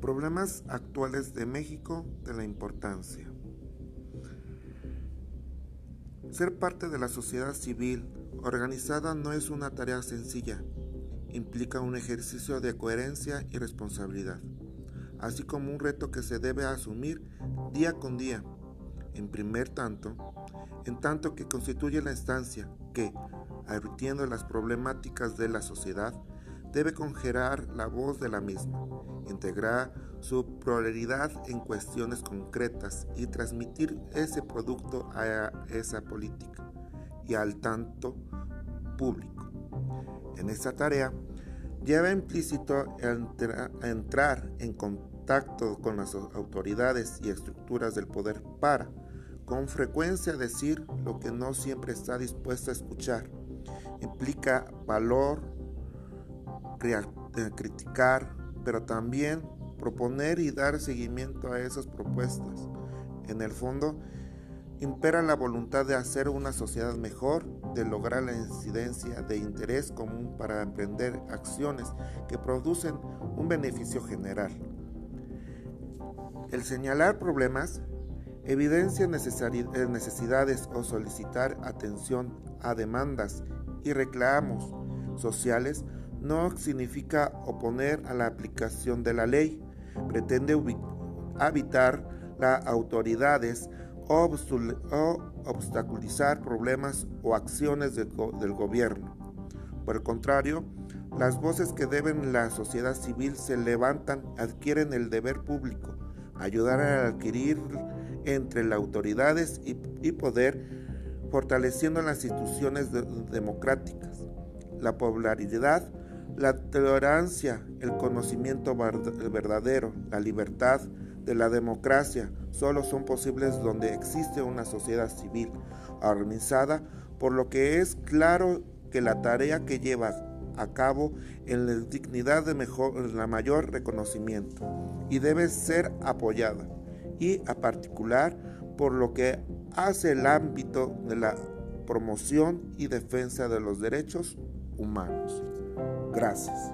Problemas actuales de México de la importancia. Ser parte de la sociedad civil organizada no es una tarea sencilla, implica un ejercicio de coherencia y responsabilidad, así como un reto que se debe asumir día con día. En primer tanto, en tanto que constituye la instancia que, advirtiendo las problemáticas de la sociedad, debe congelar la voz de la misma, integrar su pluralidad en cuestiones concretas y transmitir ese producto a esa política y al tanto público. En esta tarea lleva implícito entrar en contacto con las autoridades y estructuras del poder para, con frecuencia, decir lo que no siempre está dispuesto a escuchar. Implica valor, criticar, pero también proponer y dar seguimiento a esas propuestas. En el fondo, impera la voluntad de hacer una sociedad mejor, de lograr la incidencia de interés común para emprender acciones que producen un beneficio general. El señalar problemas evidencia necesidades o solicitar atención a demandas y reclamos sociales no significa oponer a la aplicación de la ley, pretende evitar las autoridades o obstaculizar problemas o acciones del gobierno. Por el contrario, las voces que deben la sociedad civil se levantan, adquieren el deber público, ayudar a adquirir entre las autoridades y, poder, fortaleciendo las instituciones democráticas. La popularidad la tolerancia, el conocimiento verdadero, la libertad de la democracia solo son posibles donde existe una sociedad civil organizada, por lo que es claro que la tarea que lleva a cabo en la dignidad de mejor, la mayor reconocimiento y debe ser apoyada y a particular por lo que hace el ámbito de la promoción y defensa de los derechos humanos. Gracias.